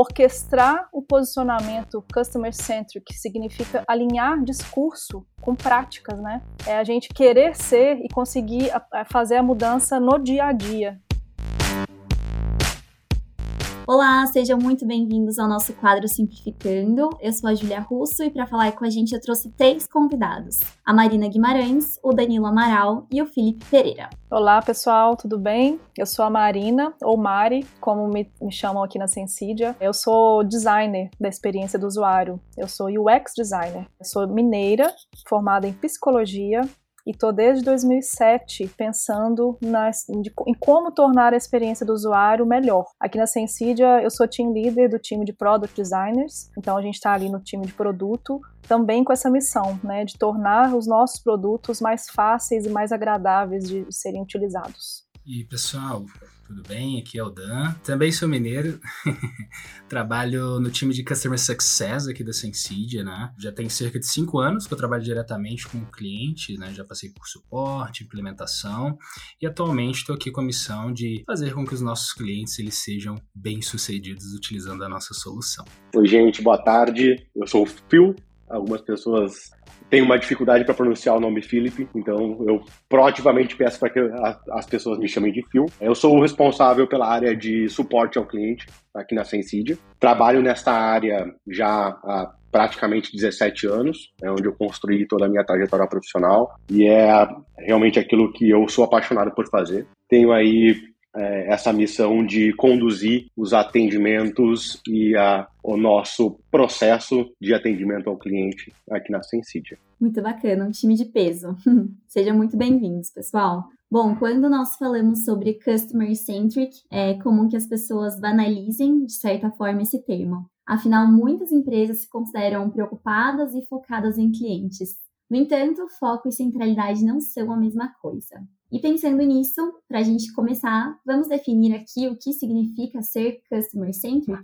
orquestrar o posicionamento customer centric, que significa alinhar discurso com práticas, né? É a gente querer ser e conseguir fazer a mudança no dia a dia. Olá, sejam muito bem-vindos ao nosso quadro Simplificando. Eu sou a Julia Russo e para falar com a gente eu trouxe três convidados: a Marina Guimarães, o Danilo Amaral e o Felipe Pereira. Olá, pessoal, tudo bem? Eu sou a Marina, ou Mari, como me, me chamam aqui na Sensidia. Eu sou designer da experiência do usuário. Eu sou UX designer. Eu sou mineira, formada em psicologia e estou desde 2007 pensando nas, de, em como tornar a experiência do usuário melhor. Aqui na Sensidia, eu sou team leader do time de Product Designers, então a gente está ali no time de produto, também com essa missão, né, de tornar os nossos produtos mais fáceis e mais agradáveis de serem utilizados. E pessoal, tudo bem? Aqui é o Dan. Também sou mineiro. trabalho no time de Customer Success aqui da Sensidia, né? Já tem cerca de cinco anos que eu trabalho diretamente com o cliente, né? Já passei por suporte, implementação e atualmente estou aqui com a missão de fazer com que os nossos clientes eles sejam bem-sucedidos utilizando a nossa solução. Oi, gente, boa tarde. Eu sou o Phil. Algumas pessoas tenho uma dificuldade para pronunciar o nome Philip, então eu proativamente peço para que as pessoas me chamem de Phil. Eu sou o responsável pela área de suporte ao cliente aqui na Sensidia. Trabalho nesta área já há praticamente 17 anos, é onde eu construí toda a minha trajetória profissional e é realmente aquilo que eu sou apaixonado por fazer. Tenho aí é, essa missão de conduzir os atendimentos e a, o nosso processo de atendimento ao cliente aqui na Sensidia. Muito bacana, um time de peso. Sejam muito bem-vindos, pessoal. Bom, quando nós falamos sobre customer centric, é comum que as pessoas banalizem, de certa forma, esse termo. Afinal, muitas empresas se consideram preocupadas e focadas em clientes. No entanto, foco e centralidade não são a mesma coisa. E pensando nisso, para a gente começar, vamos definir aqui o que significa ser customer centric?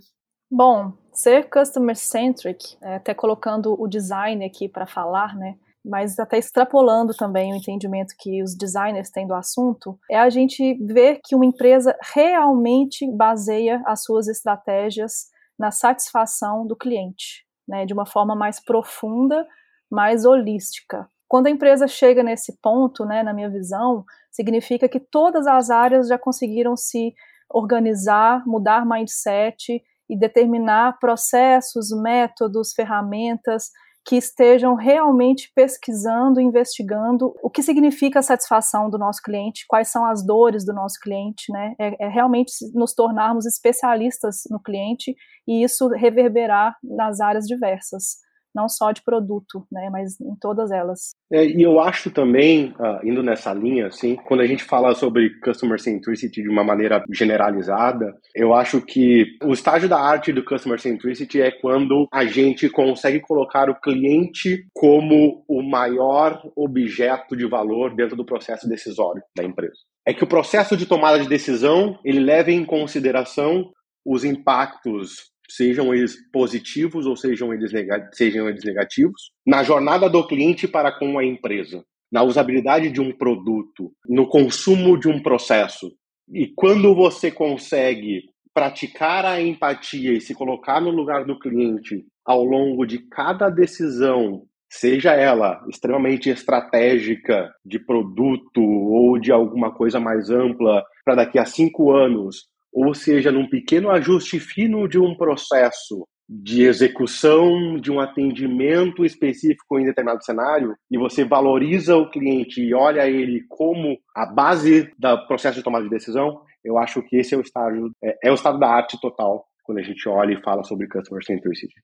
Bom, ser customer centric, é, até colocando o design aqui para falar, né? Mas até extrapolando também o entendimento que os designers têm do assunto, é a gente ver que uma empresa realmente baseia as suas estratégias na satisfação do cliente, né? De uma forma mais profunda mais holística. Quando a empresa chega nesse ponto, né, na minha visão, significa que todas as áreas já conseguiram se organizar, mudar mindset e determinar processos, métodos, ferramentas que estejam realmente pesquisando, investigando o que significa a satisfação do nosso cliente, quais são as dores do nosso cliente, né? É, é realmente nos tornarmos especialistas no cliente e isso reverberar nas áreas diversas não só de produto, né, mas em todas elas. É, e eu acho também, uh, indo nessa linha, assim, quando a gente fala sobre customer centricity de uma maneira generalizada, eu acho que o estágio da arte do customer centricity é quando a gente consegue colocar o cliente como o maior objeto de valor dentro do processo decisório da empresa. É que o processo de tomada de decisão ele leva em consideração os impactos sejam eles positivos ou sejam eles, sejam eles negativos, na jornada do cliente para com a empresa, na usabilidade de um produto, no consumo de um processo. E quando você consegue praticar a empatia e se colocar no lugar do cliente ao longo de cada decisão, seja ela extremamente estratégica de produto ou de alguma coisa mais ampla para daqui a cinco anos, ou seja, num pequeno ajuste fino de um processo de execução de um atendimento específico em determinado cenário e você valoriza o cliente e olha ele como a base do processo de tomada de decisão, eu acho que esse é o estágio, é, é o estado da arte total quando a gente olha e fala sobre customer centricity.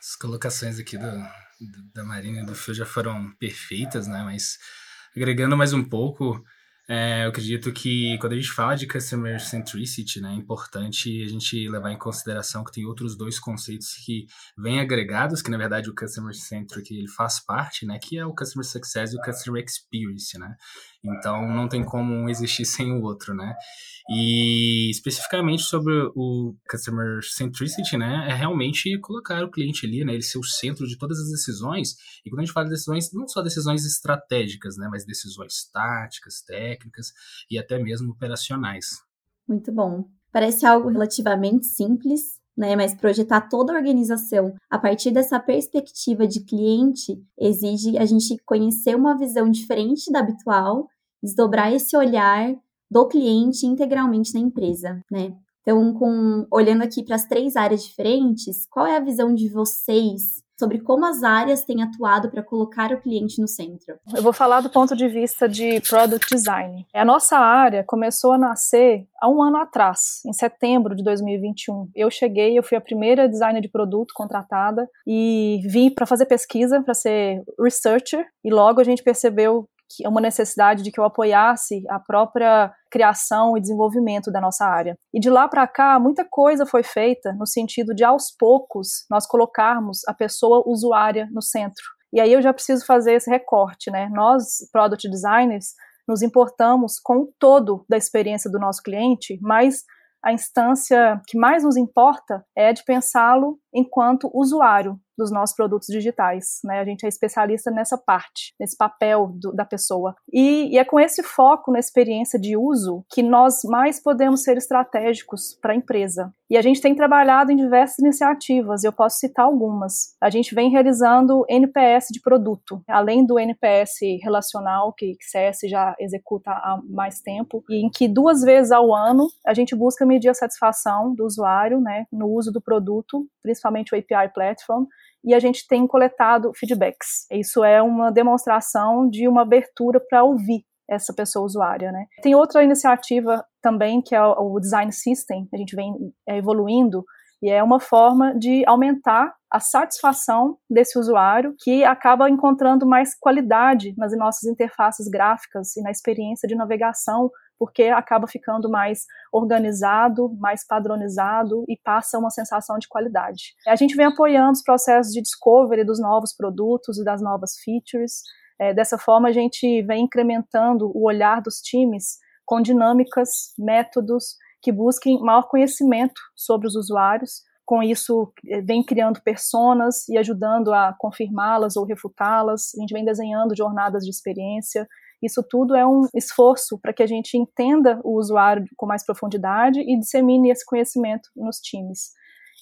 As colocações aqui do, da Marina e do Phil já foram perfeitas, né? Mas agregando mais um pouco, é, eu acredito que quando a gente fala de customer centricity, né, é importante a gente levar em consideração que tem outros dois conceitos que vêm agregados, que na verdade o customer centric ele faz parte, né, que é o customer success e o customer experience, né. Então não tem como um existir sem o outro, né. E especificamente sobre o customer centricity, né, é realmente colocar o cliente ali, né, ele ser o centro de todas as decisões. E quando a gente fala de decisões, não só decisões estratégicas, né, mas decisões táticas, técnicas e até mesmo operacionais. Muito bom. Parece algo relativamente simples, né? Mas projetar toda a organização a partir dessa perspectiva de cliente exige a gente conhecer uma visão diferente da habitual, desdobrar esse olhar do cliente integralmente na empresa, né? Então, com, olhando aqui para as três áreas diferentes, qual é a visão de vocês sobre como as áreas têm atuado para colocar o cliente no centro? Eu vou falar do ponto de vista de product design. A nossa área começou a nascer há um ano atrás, em setembro de 2021. Eu cheguei, eu fui a primeira designer de produto contratada e vim para fazer pesquisa, para ser researcher, e logo a gente percebeu uma necessidade de que eu apoiasse a própria criação e desenvolvimento da nossa área. E de lá para cá, muita coisa foi feita no sentido de, aos poucos, nós colocarmos a pessoa usuária no centro. E aí eu já preciso fazer esse recorte, né? Nós, product designers, nos importamos com o todo da experiência do nosso cliente, mas a instância que mais nos importa é de pensá-lo enquanto usuário, dos nossos produtos digitais. Né? A gente é especialista nessa parte, nesse papel do, da pessoa. E, e, é com esse foco na experiência de uso que nós mais podemos ser estratégicos para a empresa. E a gente tem trabalhado em diversas iniciativas, eu posso citar algumas. A gente vem realizando NPS de produto, além do NPS relacional, que, que CS já executa há mais tempo, e em que duas vezes ao ano a gente busca medir a satisfação do usuário né, no uso do produto, principalmente o API Platform, e a gente tem coletado feedbacks. Isso é uma demonstração de uma abertura para ouvir essa pessoa usuária, né? Tem outra iniciativa também que é o Design System, a gente vem é, evoluindo e é uma forma de aumentar a satisfação desse usuário que acaba encontrando mais qualidade nas nossas interfaces gráficas e na experiência de navegação porque acaba ficando mais organizado, mais padronizado e passa uma sensação de qualidade. A gente vem apoiando os processos de discovery dos novos produtos e das novas features. É, dessa forma, a gente vem incrementando o olhar dos times com dinâmicas, métodos que busquem maior conhecimento sobre os usuários. Com isso, é, vem criando personas e ajudando a confirmá-las ou refutá-las. A gente vem desenhando jornadas de experiência, isso tudo é um esforço para que a gente entenda o usuário com mais profundidade e dissemine esse conhecimento nos times.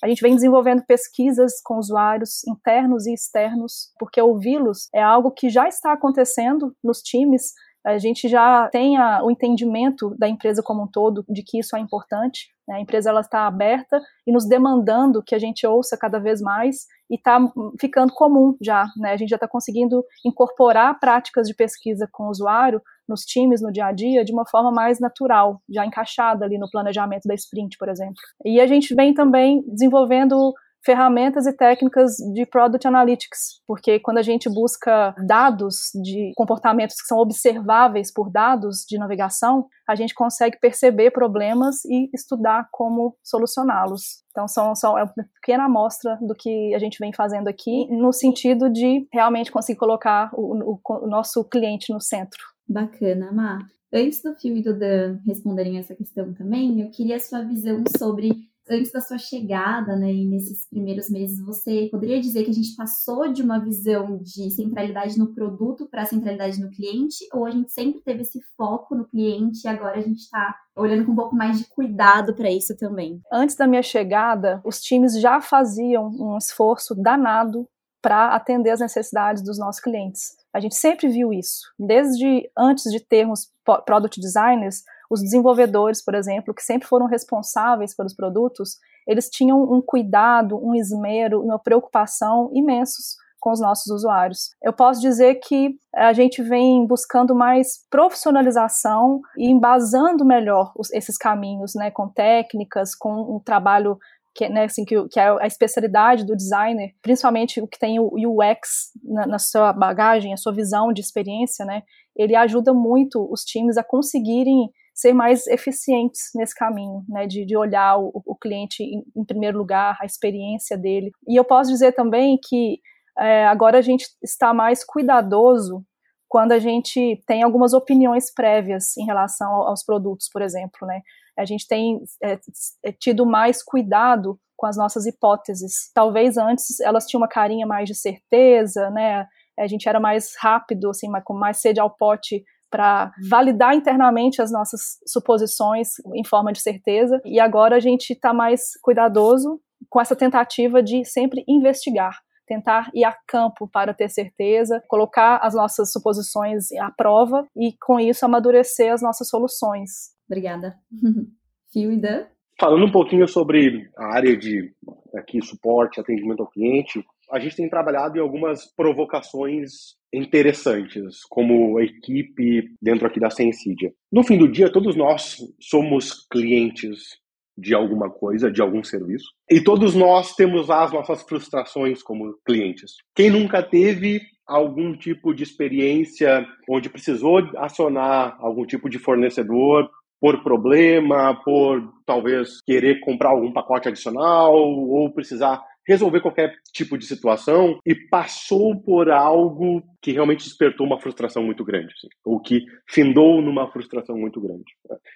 A gente vem desenvolvendo pesquisas com usuários internos e externos, porque ouvi-los é algo que já está acontecendo nos times, a gente já tem a, o entendimento da empresa como um todo de que isso é importante. Né? A empresa ela está aberta e nos demandando que a gente ouça cada vez mais e está ficando comum já. Né? A gente já está conseguindo incorporar práticas de pesquisa com o usuário nos times, no dia a dia, de uma forma mais natural, já encaixada ali no planejamento da sprint, por exemplo. E a gente vem também desenvolvendo ferramentas e técnicas de Product Analytics, porque quando a gente busca dados de comportamentos que são observáveis por dados de navegação, a gente consegue perceber problemas e estudar como solucioná-los. Então, são, são é uma pequena amostra do que a gente vem fazendo aqui, no sentido de realmente conseguir colocar o, o, o nosso cliente no centro. Bacana, Mar. Antes do Phil e do Dan responderem essa questão também, eu queria a sua visão sobre antes da sua chegada, né, e nesses primeiros meses, você poderia dizer que a gente passou de uma visão de centralidade no produto para centralidade no cliente, ou a gente sempre teve esse foco no cliente e agora a gente está olhando com um pouco mais de cuidado para isso também? Antes da minha chegada, os times já faziam um esforço danado para atender as necessidades dos nossos clientes. A gente sempre viu isso. Desde antes de termos product designers, os desenvolvedores, por exemplo, que sempre foram responsáveis pelos produtos, eles tinham um cuidado, um esmero, uma preocupação imensos com os nossos usuários. Eu posso dizer que a gente vem buscando mais profissionalização e embasando melhor os, esses caminhos, né, com técnicas, com um trabalho que, né, assim, que, que, é a especialidade do designer, principalmente o que tem o UX na, na, sua bagagem, a sua visão de experiência, né, ele ajuda muito os times a conseguirem ser mais eficientes nesse caminho, né, de, de olhar o, o cliente em, em, primeiro lugar, a experiência dele. E eu posso dizer também que é, agora a gente está mais cuidadoso quando a gente tem algumas opiniões prévias em relação aos produtos, por exemplo, né? A gente tem é, é, tido mais cuidado com as nossas hipóteses. Talvez antes elas tinham uma carinha mais de certeza, né? A gente era mais rápido, assim, com mais sede ao pote para validar internamente as nossas suposições em forma de certeza. E agora a gente está mais cuidadoso com essa tentativa de sempre investigar, tentar ir a campo para ter certeza, colocar as nossas suposições à prova e, com isso, amadurecer as nossas soluções. Obrigada. Phil e Dan? Falando um pouquinho sobre a área de aqui suporte, atendimento ao cliente, a gente tem trabalhado em algumas provocações interessantes, como equipe dentro aqui da Sensidia. No fim do dia, todos nós somos clientes de alguma coisa, de algum serviço. E todos nós temos as nossas frustrações como clientes. Quem nunca teve algum tipo de experiência onde precisou acionar algum tipo de fornecedor por problema, por talvez querer comprar algum pacote adicional ou precisar resolver qualquer tipo de situação e passou por algo que realmente despertou uma frustração muito grande, assim, ou que findou numa frustração muito grande.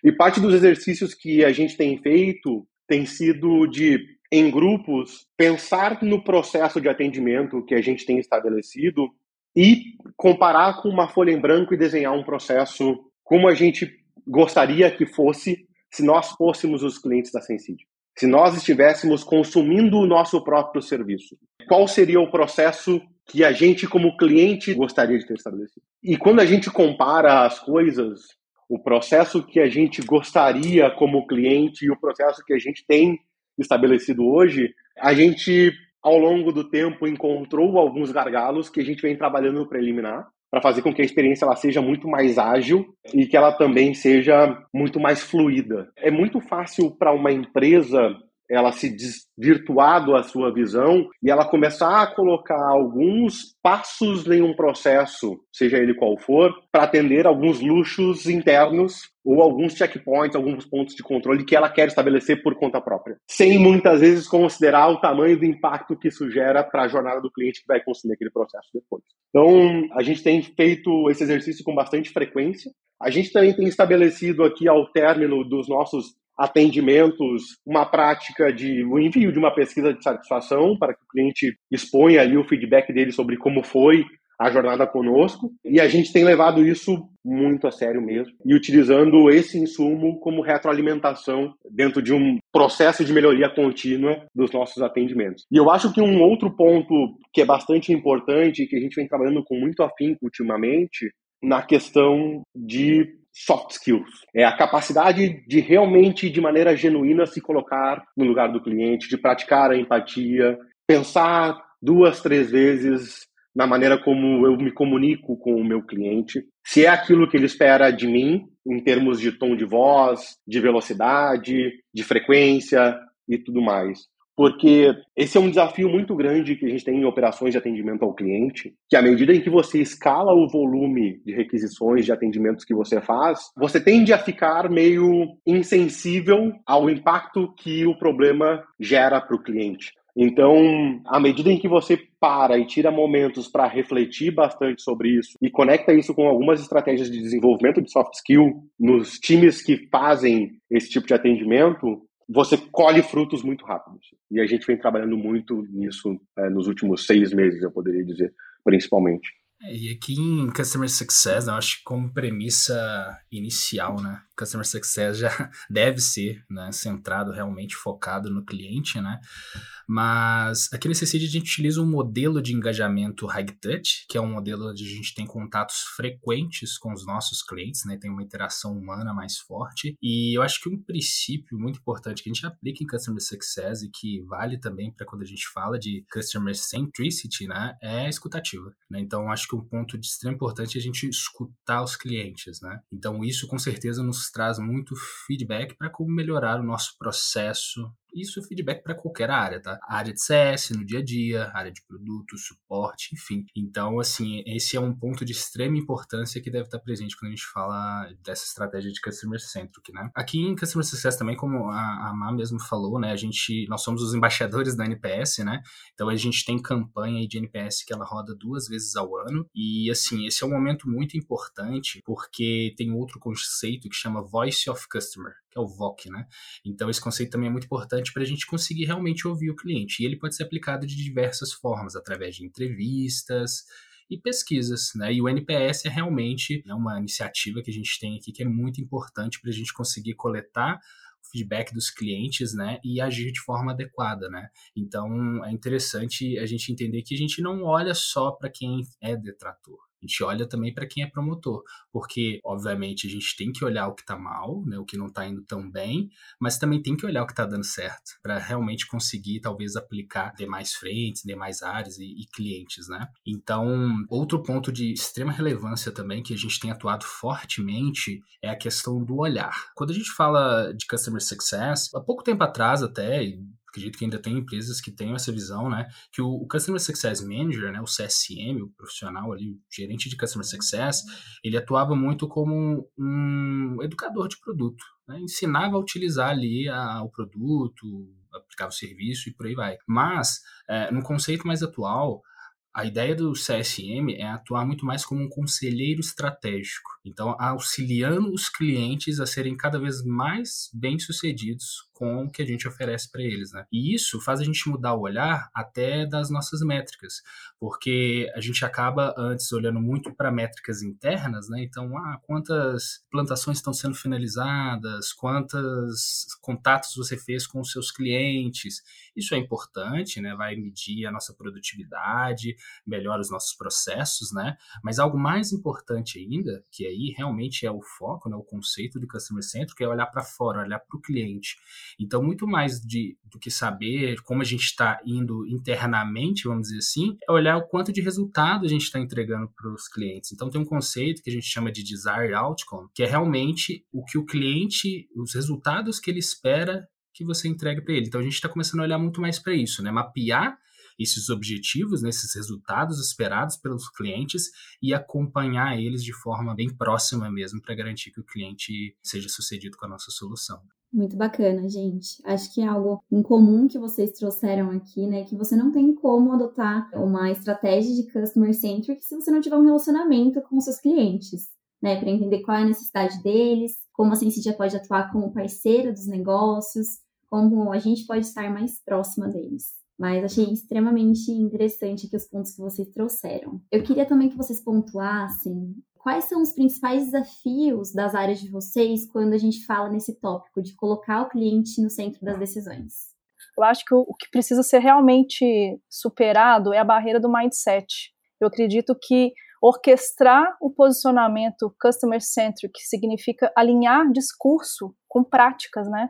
E parte dos exercícios que a gente tem feito tem sido de, em grupos, pensar no processo de atendimento que a gente tem estabelecido e comparar com uma folha em branco e desenhar um processo como a gente gostaria que fosse se nós fôssemos os clientes da Sensidio se nós estivéssemos consumindo o nosso próprio serviço, qual seria o processo que a gente, como cliente, gostaria de ter estabelecido? E quando a gente compara as coisas, o processo que a gente gostaria como cliente e o processo que a gente tem estabelecido hoje, a gente, ao longo do tempo, encontrou alguns gargalos que a gente vem trabalhando para eliminar para fazer com que a experiência ela seja muito mais ágil e que ela também seja muito mais fluida. É muito fácil para uma empresa ela se desvirtuar da sua visão e ela começar a colocar alguns passos em um processo, seja ele qual for, para atender alguns luxos internos ou alguns checkpoints, alguns pontos de controle que ela quer estabelecer por conta própria, sem muitas vezes considerar o tamanho do impacto que isso gera para a jornada do cliente que vai consumir aquele processo depois. Então, a gente tem feito esse exercício com bastante frequência. A gente também tem estabelecido aqui ao término dos nossos atendimentos, uma prática de o envio de uma pesquisa de satisfação para que o cliente exponha ali o feedback dele sobre como foi a jornada conosco. E a gente tem levado isso muito a sério mesmo e utilizando esse insumo como retroalimentação dentro de um processo de melhoria contínua dos nossos atendimentos. E eu acho que um outro ponto que é bastante importante que a gente vem trabalhando com muito afinco ultimamente na questão de soft skills. É a capacidade de realmente, de maneira genuína, se colocar no lugar do cliente, de praticar a empatia, pensar duas, três vezes na maneira como eu me comunico com o meu cliente, se é aquilo que ele espera de mim, em termos de tom de voz, de velocidade, de frequência e tudo mais porque esse é um desafio muito grande que a gente tem em operações de atendimento ao cliente, que à medida em que você escala o volume de requisições de atendimentos que você faz, você tende a ficar meio insensível ao impacto que o problema gera para o cliente. Então, à medida em que você para e tira momentos para refletir bastante sobre isso e conecta isso com algumas estratégias de desenvolvimento de soft skill nos times que fazem esse tipo de atendimento, você colhe frutos muito rápidos. E a gente vem trabalhando muito nisso é, nos últimos seis meses, eu poderia dizer, principalmente. É, e aqui em Customer Success, eu acho que como premissa inicial, né? Customer Success já deve ser né, centrado, realmente focado no cliente, né? Mas aqui nesse sítio a gente utiliza um modelo de engajamento high touch, que é um modelo onde a gente tem contatos frequentes com os nossos clientes, né? Tem uma interação humana mais forte. E eu acho que um princípio muito importante que a gente aplica em Customer Success e que vale também para quando a gente fala de Customer Centricity, né? É escutativa. Né? Então, acho que um ponto de extrema importância é a gente escutar os clientes, né? Então, isso com certeza nos traz muito feedback para como melhorar o nosso processo isso é feedback para qualquer área, tá? área de CS, no dia a dia, área de produto, suporte, enfim. Então, assim, esse é um ponto de extrema importância que deve estar presente quando a gente fala dessa estratégia de Customer Centric, né? Aqui em Customer Success também, como a, a Má mesmo falou, né? A gente, nós somos os embaixadores da NPS, né? Então, a gente tem campanha de NPS que ela roda duas vezes ao ano e, assim, esse é um momento muito importante porque tem outro conceito que chama Voice of Customer, que é o VOC, né? Então, esse conceito também é muito importante para a gente conseguir realmente ouvir o cliente. E ele pode ser aplicado de diversas formas, através de entrevistas e pesquisas, né? E o NPS é realmente é uma iniciativa que a gente tem aqui que é muito importante para a gente conseguir coletar feedback dos clientes, né, e agir de forma adequada, né. Então é interessante a gente entender que a gente não olha só para quem é detrator. A gente olha também para quem é promotor, porque, obviamente, a gente tem que olhar o que está mal, né, o que não está indo tão bem, mas também tem que olhar o que está dando certo, para realmente conseguir, talvez, aplicar demais frentes, demais áreas e, e, clientes, né? Então, outro ponto de extrema relevância também, que a gente tem atuado fortemente, é a questão do olhar. Quando a gente fala de Customer Success, há pouco tempo atrás até, acredito que ainda tem empresas que tenham essa visão, né? Que o, o, Customer Success Manager, né, o CSM, o profissional ali, o gerente de Customer Success, ele atuava muito como um, um educador de produto, né? Ensinava a utilizar ali a, o produto, aplicava o serviço e por aí vai. Mas, é, no conceito mais atual, a ideia do CSM é atuar muito mais como um conselheiro estratégico, então auxiliando os clientes a serem cada vez mais bem-sucedidos com o que a gente oferece para eles, né? E isso faz a gente mudar o olhar até das nossas métricas, porque a gente acaba antes olhando muito para métricas internas, né? Então, ah, quantas plantações estão sendo finalizadas, quantos contatos você fez com os seus clientes. Isso é importante, né? Vai medir a nossa produtividade, melhora os nossos processos, né? Mas algo mais importante ainda, que aí realmente é o foco, né? O conceito do customer centric é olhar para fora, olhar para o cliente. Então, muito mais de, do que saber como a gente está indo internamente, vamos dizer assim, é olhar o quanto de resultado a gente está entregando para os clientes. Então, tem um conceito que a gente chama de desired outcome, que é realmente o que o cliente, os resultados que ele espera que você entregue para ele. Então, a gente está começando a olhar muito mais para isso, né? Mapear esses objetivos, né, esses resultados esperados pelos clientes e acompanhar eles de forma bem próxima mesmo para garantir que o cliente seja sucedido com a nossa solução. Muito bacana, gente. Acho que é algo em comum que vocês trouxeram aqui, né? Que você não tem como adotar uma estratégia de customer centric se você não tiver um relacionamento com seus clientes, né? Para entender qual é a necessidade deles, como a Sensidia pode atuar como parceiro dos negócios, como a gente pode estar mais próxima deles. Mas achei extremamente interessante aqui os pontos que vocês trouxeram. Eu queria também que vocês pontuassem quais são os principais desafios das áreas de vocês quando a gente fala nesse tópico de colocar o cliente no centro das decisões? Eu acho que o, que precisa ser realmente superado é a barreira do mindset. Eu acredito que orquestrar o posicionamento customer centric significa alinhar discurso com práticas, né?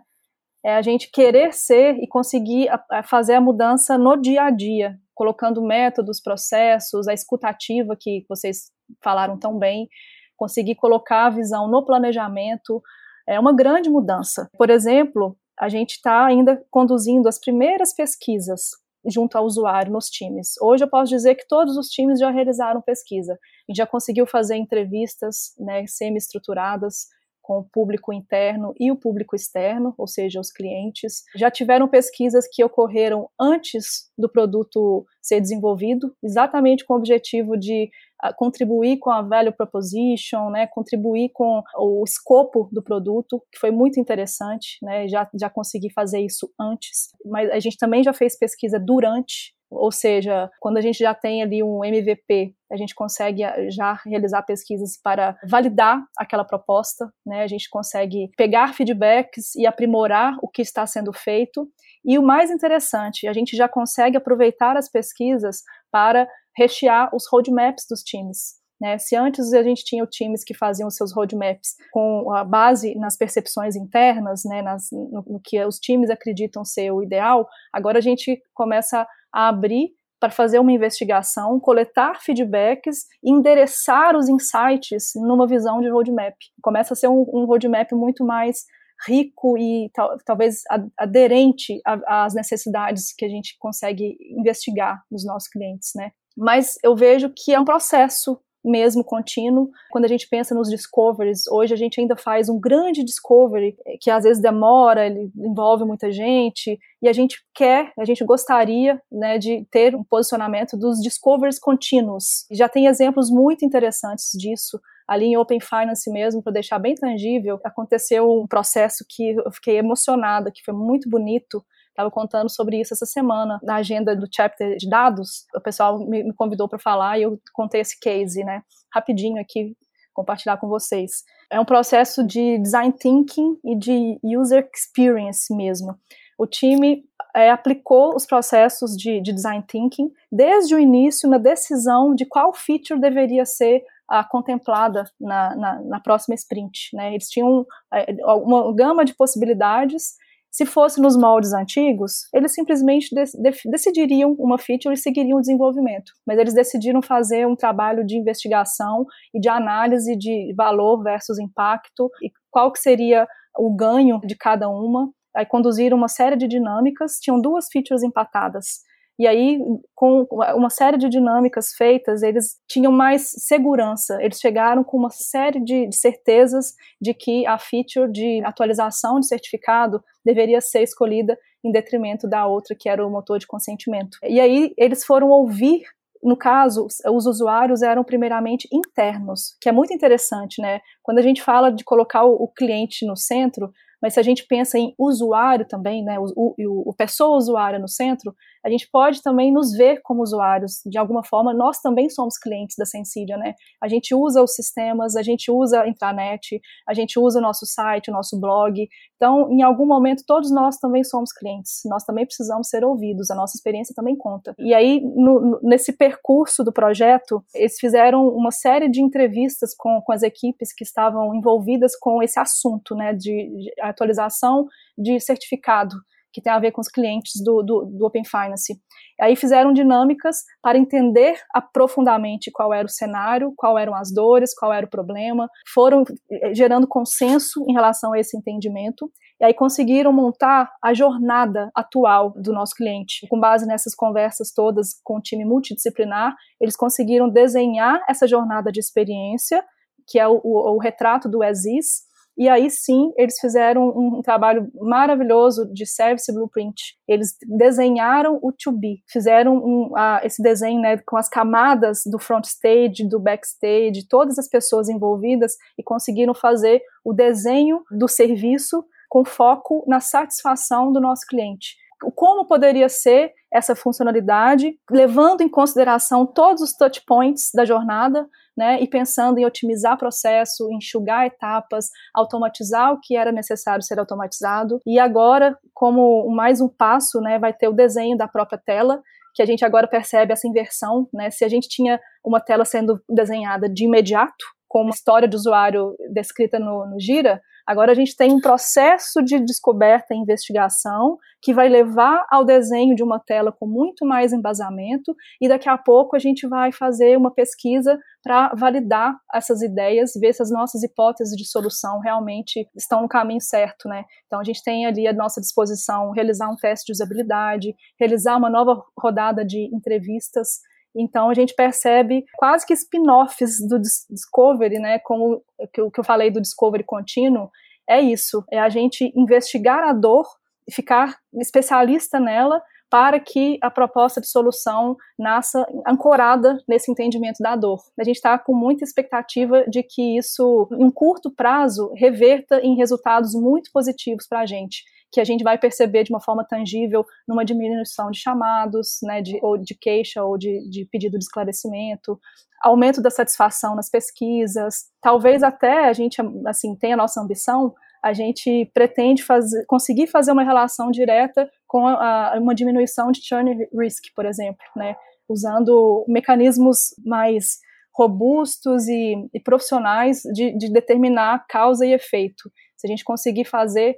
É a gente querer ser e conseguir fazer a mudança no dia a dia, colocando métodos, processos, a escutativa que vocês falaram tão bem, conseguir colocar a visão no planejamento é uma grande mudança. Por exemplo, a gente está ainda conduzindo as primeiras pesquisas junto ao usuário nos times. Hoje eu posso dizer que todos os times já realizaram pesquisa e já conseguiu fazer entrevistas né, semi-estruturadas com o público interno e o público externo, ou seja, os clientes. Já tiveram pesquisas que ocorreram antes do produto ser desenvolvido, exatamente com o objetivo de ah, contribuir com a value proposition, né, contribuir com o escopo do produto, que foi muito interessante, né, já, já consegui fazer isso antes, mas a gente também já fez pesquisa durante ou seja, quando a gente já tem ali um MVP, a gente consegue ah, já realizar pesquisas para validar aquela proposta, né? A gente consegue pegar feedbacks e aprimorar o que está sendo feito. E o mais interessante, a gente já consegue aproveitar as pesquisas para rechear os roadmaps dos times. Né? Se antes a gente tinha times que faziam seus roadmaps com a base nas percepções internas, né, nas, no, no, que os times acreditam ser o ideal, agora a gente começa a abrir para fazer uma investigação, coletar feedbacks endereçar os insights numa visão de roadmap. Começa a ser um, um roadmap muito mais rico e tal, talvez aderente às necessidades que a gente consegue investigar nos nossos clientes, né? Mas eu vejo que é um processo mesmo contínuo. Quando a gente pensa nos discoveries, hoje a gente ainda faz um grande discovery eh, que às vezes demora, ele envolve muita gente, e a gente quer, a gente gostaria né, de ter um posicionamento dos discoveries contínuos. Já tem exemplos muito interessantes disso. Ali em Open Finance mesmo, para deixar bem tangível, aconteceu um processo que eu fiquei emocionada, que foi muito bonito, Estava contando sobre isso essa semana na agenda do chapter de dados. O pessoal me, me convidou para falar e eu contei esse case, né? Rapidinho aqui, compartilhar com vocês. É um processo de design thinking e de user experience mesmo. O time é, aplicou os processos de, de, design thinking desde o início na decisão de qual feature deveria ser a, contemplada na, na, na, próxima sprint. Né? Eles tinham é, uma gama de possibilidades se fosse nos moldes antigos, eles simplesmente de, de, decidiriam uma feature e seguiriam o desenvolvimento. Mas eles decidiram fazer um trabalho de investigação e de análise de valor versus impacto e qual que seria o ganho de cada uma. Aí conduziram uma série de dinâmicas, tinham duas features empatadas. E aí, com uma série de dinâmicas feitas, eles tinham mais segurança. Eles chegaram com uma série de, certezas de que a feature de atualização de certificado deveria ser escolhida em detrimento da outra, que era o motor de consentimento. E aí, eles foram ouvir no caso, os usuários eram primeiramente internos, que é muito interessante, né? Quando a gente fala de colocar o, cliente no centro, mas se a gente pensa em usuário também, né, o, o, o pessoa usuária no centro, a gente pode também nos ver como usuários. De alguma forma, nós também somos clientes da Sensidia, né? A gente usa os sistemas, a gente usa a intranet, a gente usa o nosso site, o nosso blog. Então, em algum momento, todos nós também somos clientes. Nós também precisamos ser ouvidos, a nossa experiência também conta. E aí, no, nesse percurso do projeto, eles fizeram uma série de entrevistas com, com as equipes que estavam envolvidas com esse assunto, né, de, de atualização de certificado que tem a ver com os clientes do, do, do Open Finance. Aí fizeram dinâmicas para entender aprofundadamente qual era o cenário, qual eram as dores, qual era o problema, foram eh, gerando consenso em relação a esse entendimento, e aí conseguiram montar a jornada atual do nosso cliente. Com base nessas conversas todas com o time multidisciplinar, eles conseguiram desenhar essa jornada de experiência, que é o, o, o retrato do ESIS, e aí sim, eles fizeram um, trabalho maravilhoso de service blueprint. Eles desenharam o to be, fizeram um, a, esse desenho né, com as camadas do front stage, do backstage, todas as pessoas envolvidas e conseguiram fazer o desenho do serviço com foco na satisfação do nosso cliente como poderia ser essa funcionalidade, levando em consideração todos os touch points da jornada, né, e pensando em otimizar processo, enxugar etapas, automatizar o que era necessário ser automatizado. E agora, como mais um passo, né, vai ter o desenho da própria tela, que a gente agora percebe essa inversão, né? Se a gente tinha uma tela sendo desenhada de imediato, com uma história de usuário descrita no, no Gira, Agora a gente tem um processo de descoberta e investigação que vai levar ao desenho de uma tela com muito mais embasamento e daqui a pouco a gente vai fazer uma pesquisa para validar essas ideias, ver se as nossas hipóteses de solução realmente estão no caminho certo, né? Então a gente tem ali à nossa disposição realizar um teste de usabilidade, realizar uma nova rodada de entrevistas então a gente percebe quase que spin-offs do Discovery, né? Como o que eu falei do Discovery contínuo, é isso, é a gente investigar a dor e ficar especialista nela para que a proposta de solução nasça ancorada nesse entendimento da dor. A gente está com muita expectativa de que isso, em curto prazo, reverta em resultados muito positivos para a gente que a gente vai perceber de uma forma tangível numa diminuição de chamados, né, de, ou de queixa ou de, de pedido de esclarecimento, aumento da satisfação nas pesquisas, talvez até a gente, assim, tenha a nossa ambição, a gente pretende fazer, conseguir fazer uma relação direta com a, uma diminuição de churn risk, por exemplo, né, usando mecanismos mais robustos e, e profissionais de, de determinar causa e efeito. Se a gente conseguir fazer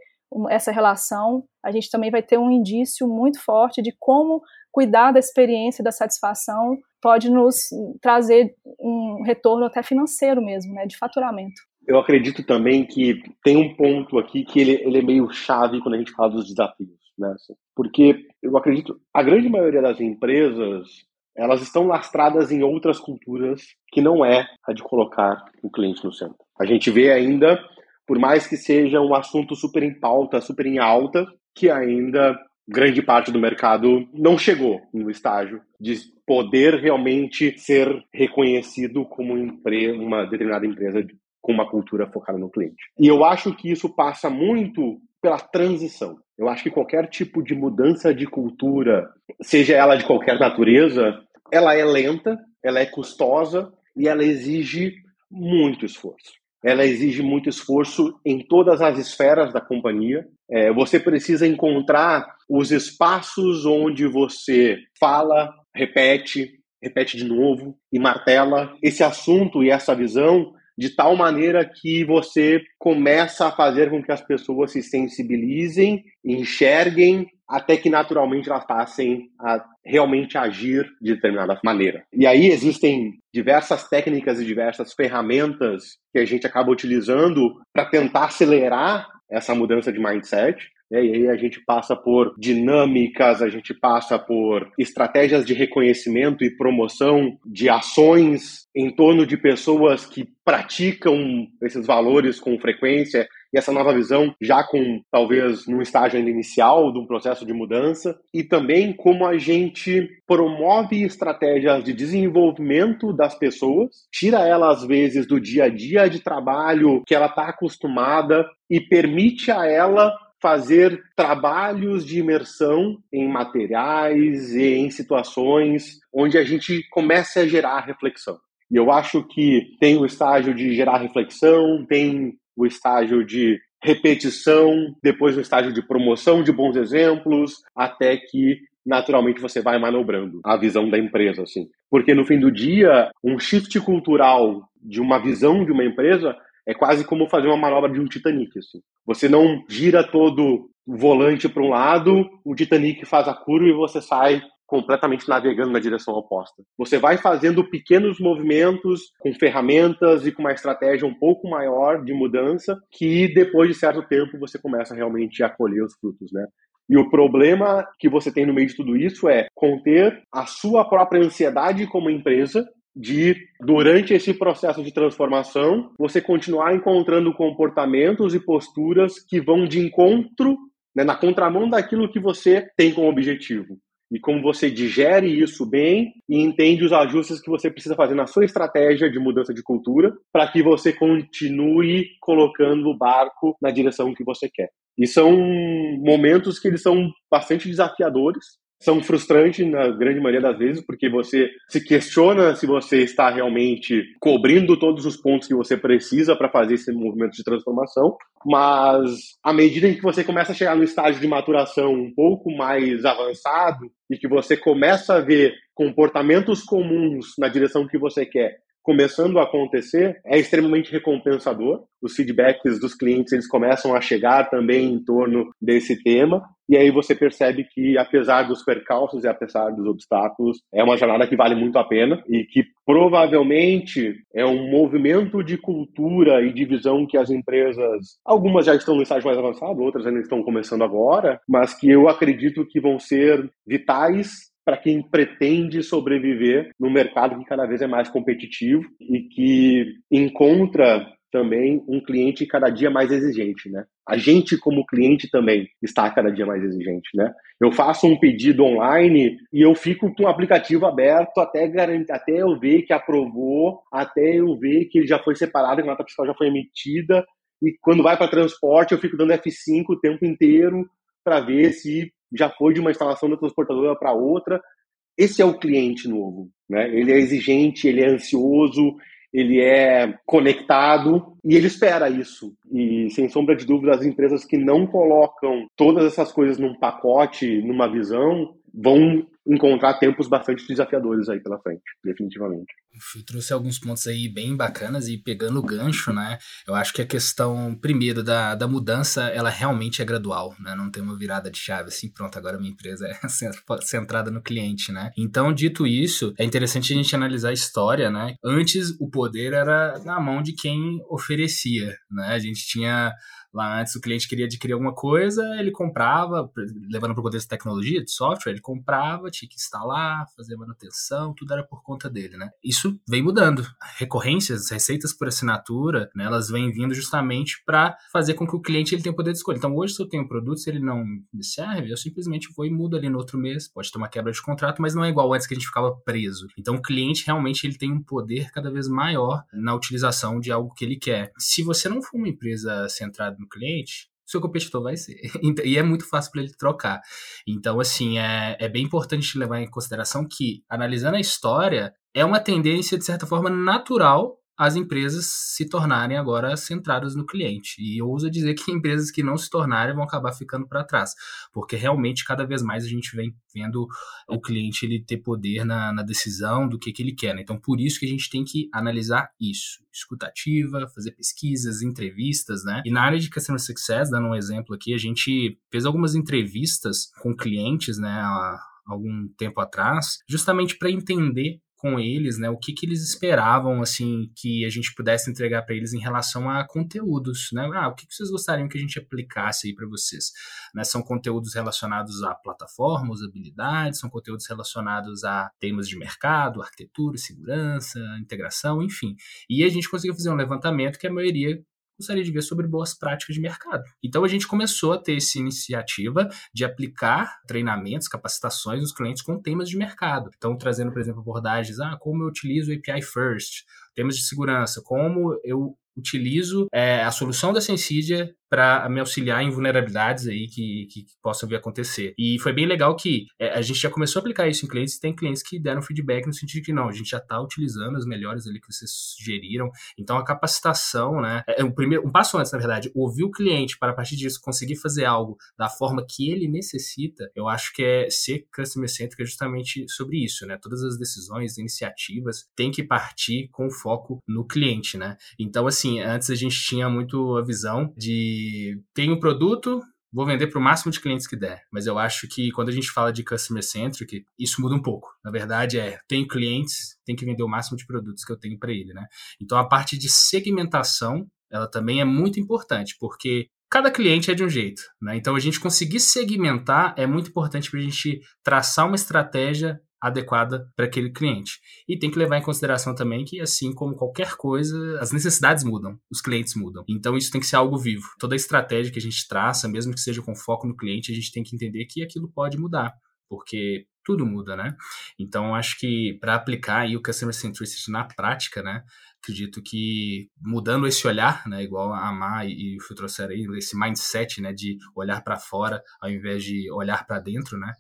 essa relação, a gente também vai ter um indício muito forte de como cuidar da experiência da satisfação pode nos trazer um retorno até financeiro mesmo, né, de faturamento. Eu acredito também que tem um ponto aqui que ele, ele é meio chave quando a gente fala dos desafios, né? Porque eu acredito a grande maioria das empresas elas estão lastradas em outras culturas que não é a de colocar o cliente no centro. A gente vê ainda por mais que seja um assunto super em pauta, super em alta, que ainda grande parte do mercado não chegou no estágio de poder realmente ser reconhecido como uma determinada empresa com uma cultura focada no cliente. E eu acho que isso passa muito pela transição. Eu acho que qualquer tipo de mudança de cultura, seja ela de qualquer natureza, ela é lenta, ela é custosa e ela exige muito esforço. Ela exige muito esforço em todas as esferas da companhia. É, você precisa encontrar os espaços onde você fala, repete, repete de novo e martela esse assunto e essa visão de tal maneira que você começa a fazer com que as pessoas se sensibilizem, enxerguem, até que naturalmente elas passem a realmente agir de determinada maneira. E aí existem diversas técnicas e diversas ferramentas que a gente acaba utilizando para tentar acelerar essa mudança de mindset. Né? E aí a gente passa por dinâmicas, a gente passa por estratégias de reconhecimento e promoção de ações em torno de pessoas que praticam esses valores com frequência e essa nova visão já com talvez num estágio ainda inicial de um processo de mudança e também como a gente promove estratégias de desenvolvimento das pessoas, tira ela às vezes do dia a dia de trabalho que ela está acostumada e permite a ela fazer trabalhos de imersão em materiais e em situações onde a gente comece a gerar reflexão. E eu acho que tem o estágio de gerar reflexão, tem o estágio de repetição, depois o estágio de promoção de bons exemplos, até que naturalmente você vai manobrando a visão da empresa, assim. Porque no fim do dia, um shift cultural de uma visão de uma empresa é quase como fazer uma manobra de um Titanic. Assim. Você não gira todo o volante para um lado, o Titanic faz a curva e você sai completamente navegando na direção oposta. Você vai fazendo pequenos movimentos com ferramentas e com uma estratégia um pouco maior de mudança que depois de certo tempo você começa realmente a colher os frutos, né? E o problema que você tem no meio de tudo isso é conter a sua própria ansiedade como empresa de, durante esse processo de transformação, você continuar encontrando comportamentos e posturas que vão de encontro, né, na contramão daquilo que você tem como objetivo. E como você digere isso bem e entende os ajustes que você precisa fazer na sua estratégia de mudança de cultura para que você continue colocando o barco na direção que você quer. E são momentos que eles são bastante desafiadores, são frustrantes na grande maioria das vezes, porque você se questiona se você está realmente cobrindo todos os pontos que você precisa para fazer esse movimento de transformação, mas à medida em que você começa a chegar no estágio de maturação um pouco mais avançado e que você começa a ver comportamentos comuns na direção que você quer começando a acontecer é extremamente recompensador. Os feedbacks dos clientes eles começam a chegar também em torno desse tema e aí você percebe que apesar dos percalços e apesar dos obstáculos é uma jornada que vale muito a pena e que provavelmente é um movimento de cultura e de visão que as empresas algumas já estão no estágio mais avançado outras ainda estão começando agora mas que eu acredito que vão ser vitais para quem pretende sobreviver no mercado que cada vez é mais competitivo e que encontra também um cliente cada dia mais exigente, né? A gente como cliente também está cada dia mais exigente, né? Eu faço um pedido online e eu fico com o aplicativo aberto até garantir, até eu ver que aprovou, até eu ver que ele já foi separado, que a nota fiscal já foi emitida e quando vai para transporte eu fico dando F5 o tempo inteiro para ver se já foi de uma instalação da transportadora para outra. Esse é o cliente novo, né? Ele é exigente, ele é ansioso, ele é conectado e ele espera isso. E sem sombra de dúvida, as empresas que não colocam todas essas coisas num pacote, numa visão, vão encontrar tempos bastante desafiadores aí pela frente, definitivamente. Eu trouxe alguns pontos aí bem bacanas e pegando o gancho, né? Eu acho que a questão, primeiro, da, da mudança, ela realmente é gradual, né? Não tem uma virada de chave assim, pronto, agora minha empresa é centrada no cliente, né? Então, dito isso, é interessante a gente analisar a história, né? Antes, o poder era na mão de quem oferecia, né? A gente tinha Lá antes o cliente queria adquirir alguma coisa, ele comprava, levando para o contexto de tecnologia, de software, ele comprava, tinha que instalar, fazer manutenção, tudo era por conta dele, né? Isso vem mudando. Recorrências, receitas por assinatura, né, elas vêm vindo justamente para fazer com que o cliente ele tenha o poder de escolha. Então hoje se eu tenho um produto, se ele não me serve, eu simplesmente vou e mudo ali no outro mês, pode ter uma quebra de contrato, mas não é igual antes que a gente ficava preso. Então o cliente realmente ele tem um poder cada vez maior na utilização de algo que ele quer. Se você não for uma empresa centrada no cliente, seu competidor vai ser. E é muito fácil para ele trocar. Então, assim, é, é bem importante levar em consideração que, analisando a história, é uma tendência, de certa forma, natural as empresas se tornarem agora centradas no cliente. E eu ouso dizer que empresas que não se tornarem vão acabar ficando para trás, porque realmente cada vez mais a gente vem vendo o cliente ele ter poder na, na decisão do que, que ele quer. Né? Então, por isso que a gente tem que analisar isso. Escutativa, fazer pesquisas, entrevistas, né? E na área de Customer Success, dando um exemplo aqui, a gente fez algumas entrevistas com clientes, né, há algum tempo atrás, justamente para entender com eles, né, o que, que eles esperavam, assim, que a gente pudesse entregar para eles em relação a conteúdos, né? Ah, o que, que vocês gostariam que a gente aplicasse aí para vocês? Né, são conteúdos relacionados a plataforma, usabilidade, são conteúdos relacionados a temas de mercado, arquitetura, segurança, integração, enfim. E a gente conseguiu fazer um levantamento que a maioria gostaria de ver sobre boas práticas de mercado. Então a gente começou a ter essa iniciativa de aplicar treinamentos, capacitações nos clientes com temas de mercado. Então trazendo, por exemplo, abordagens, ah, como eu utilizo o API First, temas de segurança, como eu utilizo é, a solução da Sensidia para me auxiliar em vulnerabilidades aí que, que, que, possam vir acontecer. E foi bem legal que é, a gente já começou a aplicar isso em clientes e tem clientes que deram feedback no sentido de que não, a gente já está utilizando as melhores ali que vocês sugeriram. Então a capacitação, né, é, é um, primeiro, um passo antes, na verdade, ouvir o cliente para a partir disso conseguir fazer algo da forma que ele necessita, eu acho que é ser customer centric é justamente sobre isso, né? Todas as decisões, iniciativas têm que partir com foco no cliente, né? Então, assim, antes a gente tinha muito a visão de tem um produto, vou vender para o máximo de clientes que der. Mas eu acho que quando a gente fala de customer centric, isso muda um pouco. Na verdade, é tenho clientes, tem que vender o máximo de produtos que eu tenho para ele, né? Então a parte de segmentação, ela também é muito importante, porque cada cliente é de um jeito, né? Então a gente conseguir segmentar é muito importante para a gente traçar uma estratégia adequada para aquele cliente. E tem que levar em consideração também que, assim como qualquer coisa, as necessidades mudam, os clientes mudam. Então isso tem que ser algo vivo. Toda estratégia que a gente traça, mesmo que seja com foco no cliente, a gente tem que entender que aquilo pode mudar, porque tudo muda, né? Então acho que para aplicar aí o Customer Centricity na prática, né? Acredito que mudando esse olhar, né, igual a Má e o Fio trouxeram aí, esse mindset, né, de olhar para fora ao invés de olhar para dentro, né,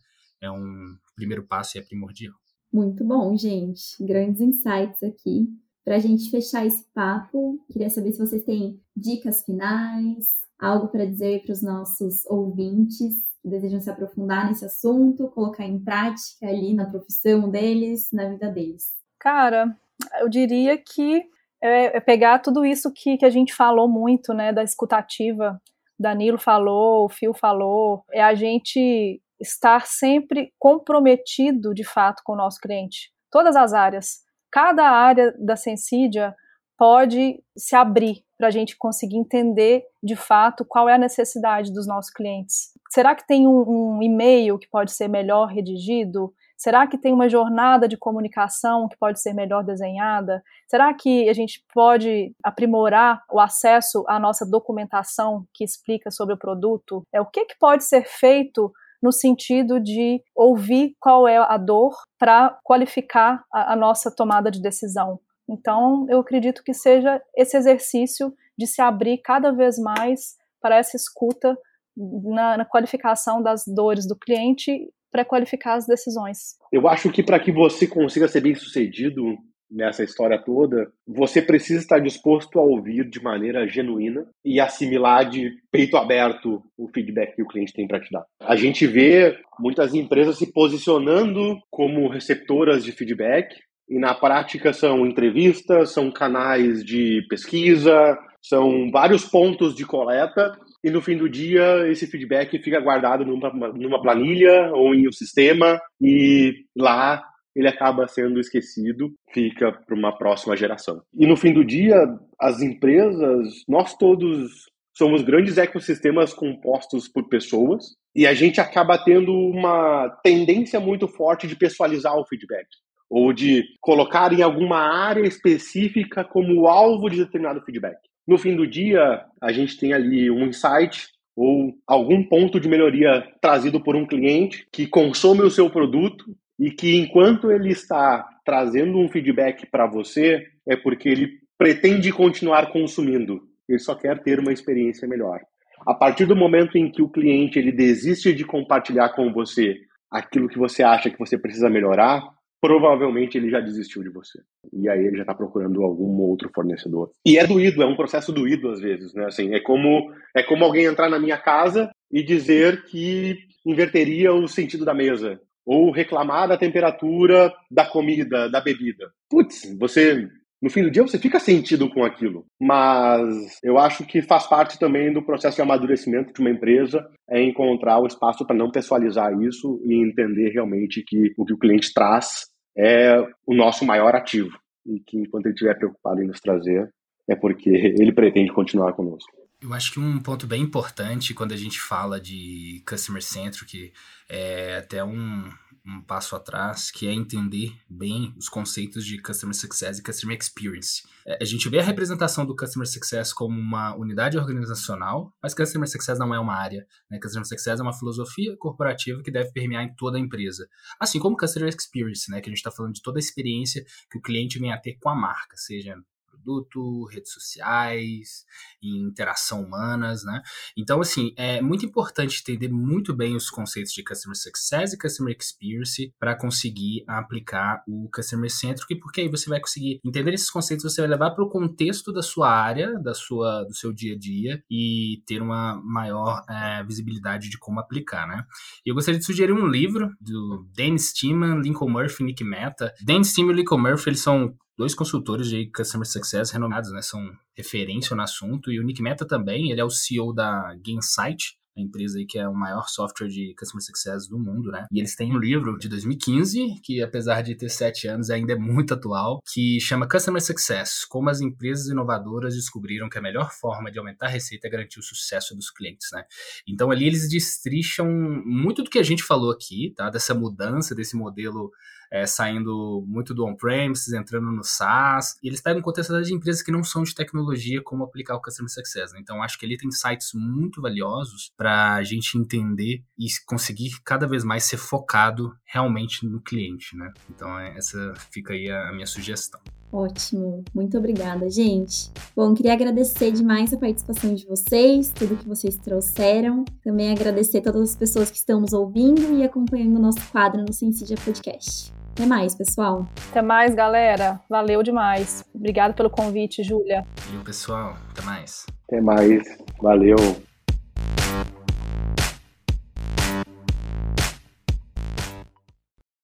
é um primeiro passo e é primordial. Muito bom, gente. Grandes insights aqui. Para a gente fechar esse papo, queria saber se vocês têm dicas finais, algo para dizer para os nossos ouvintes que desejam se aprofundar nesse assunto, colocar em prática ali na profissão deles, na vida deles. Cara, eu diria que é, é pegar tudo isso que, que a gente falou muito, né, da escutativa. Danilo falou, o Fio falou, é a gente estar sempre comprometido de fato com o nosso cliente. Todas as áreas. Cada área da Sensidia pode se abrir para a gente conseguir entender de fato qual é a necessidade dos nossos clientes. Será que tem um, um e-mail que pode ser melhor redigido? Será que tem uma jornada de comunicação que pode ser melhor desenhada? Será que a gente pode aprimorar o acesso à nossa documentação que explica sobre o produto? É o que, que pode ser feito no sentido de ouvir qual é a dor para qualificar a, a nossa tomada de decisão. Então, eu acredito que seja esse exercício de se abrir cada vez mais para essa escuta na, na qualificação das dores do cliente para qualificar as decisões. Eu acho que para que você consiga ser bem sucedido, nessa história toda, você precisa estar disposto a ouvir de maneira genuína e assimilar de peito aberto o feedback que o cliente tem para te dar. A gente vê muitas empresas se posicionando como receptoras de feedback e na prática são entrevistas, são canais de pesquisa, são vários pontos de coleta e no fim do dia esse feedback fica guardado numa, numa planilha ou em um sistema e lá ele acaba sendo esquecido, fica para uma próxima geração. E no fim do dia, as empresas, nós todos somos grandes ecossistemas compostos por pessoas e a gente acaba tendo uma tendência muito forte de pessoalizar o feedback ou de colocar em alguma área específica como alvo de determinado feedback. No fim do dia, a gente tem ali um insight ou algum ponto de melhoria trazido por um cliente que consome o seu produto e que enquanto ele está trazendo um feedback para você, é porque ele pretende continuar consumindo. Ele só quer ter uma experiência melhor. A partir do momento em que o cliente ele desiste de compartilhar com você aquilo que você acha que você precisa melhorar, provavelmente ele já desistiu de você. E aí ele já está procurando algum outro fornecedor. E é doído, é um processo doído às vezes, né? Assim, é como é como alguém entrar na minha casa e dizer que inverteria o sentido da mesa ou reclamar da temperatura da comida, da bebida. Putz, você no fim do dia você fica sentido com aquilo, mas eu acho que faz parte também do processo de amadurecimento de uma empresa é encontrar o espaço para não pessoalizar isso e entender realmente que o que o cliente traz é o nosso maior ativo e que enquanto ele estiver preocupado em nos trazer é porque ele pretende continuar conosco. Eu acho que um ponto bem importante quando a gente fala de customer centric é até um, um passo atrás, que é entender bem os conceitos de Customer Success e Customer Experience. É, a gente vê a representação do Customer Success como uma unidade organizacional, mas Customer Success não é uma área. Né? Customer Success é uma filosofia corporativa que deve permear em toda a empresa. Assim como Customer Experience, né? que a gente está falando de toda a experiência que o cliente vem a ter com a marca, seja produto, redes sociais, interação humanas, né? Então, assim, é muito importante entender muito bem os conceitos de Customer Success e Customer Experience para conseguir aplicar o Customer Centric, porque aí você vai conseguir entender esses conceitos, você vai levar para o contexto da sua área, da sua, do seu dia a dia e ter uma maior é, visibilidade de como aplicar, né? Eu gostaria de sugerir um livro do Dan Steeman, Lincoln Murphy e Nick Meta. Dan Steeman e Lincoln Murphy, eles são dois consultores de Customer Success renomados, né? São referência no assunto. E o Nick Meta também, ele é o CEO da Gainsight, a empresa aí que é o maior software de Customer Success do mundo, né? E eles têm um livro de 2015, que apesar de ter sete anos, ainda é muito atual, que chama Customer Success, como as empresas inovadoras descobriram que a melhor forma de aumentar a receita é garantir o sucesso dos clientes, né? Então ali eles destricham muito do que a gente falou aqui, tá? Dessa mudança, desse modelo é, saindo muito do on-premises, entrando no SaaS. E eles pegam contexto de empresas que não são de tecnologia, como aplicar o Customer Success. Né? Então, acho que ali tem sites muito valiosos para a gente entender e conseguir cada vez mais ser focado realmente no cliente. Né? Então, é, essa fica aí a minha sugestão. Ótimo, muito obrigada, gente. Bom, queria agradecer demais a participação de vocês, tudo que vocês trouxeram. Também agradecer todas as pessoas que estão nos ouvindo e acompanhando o nosso quadro no Sensidia Podcast. Até mais, pessoal. Até mais, galera. Valeu demais. Obrigado pelo convite, Júlia. Valeu, pessoal. Até mais. Até mais. Valeu.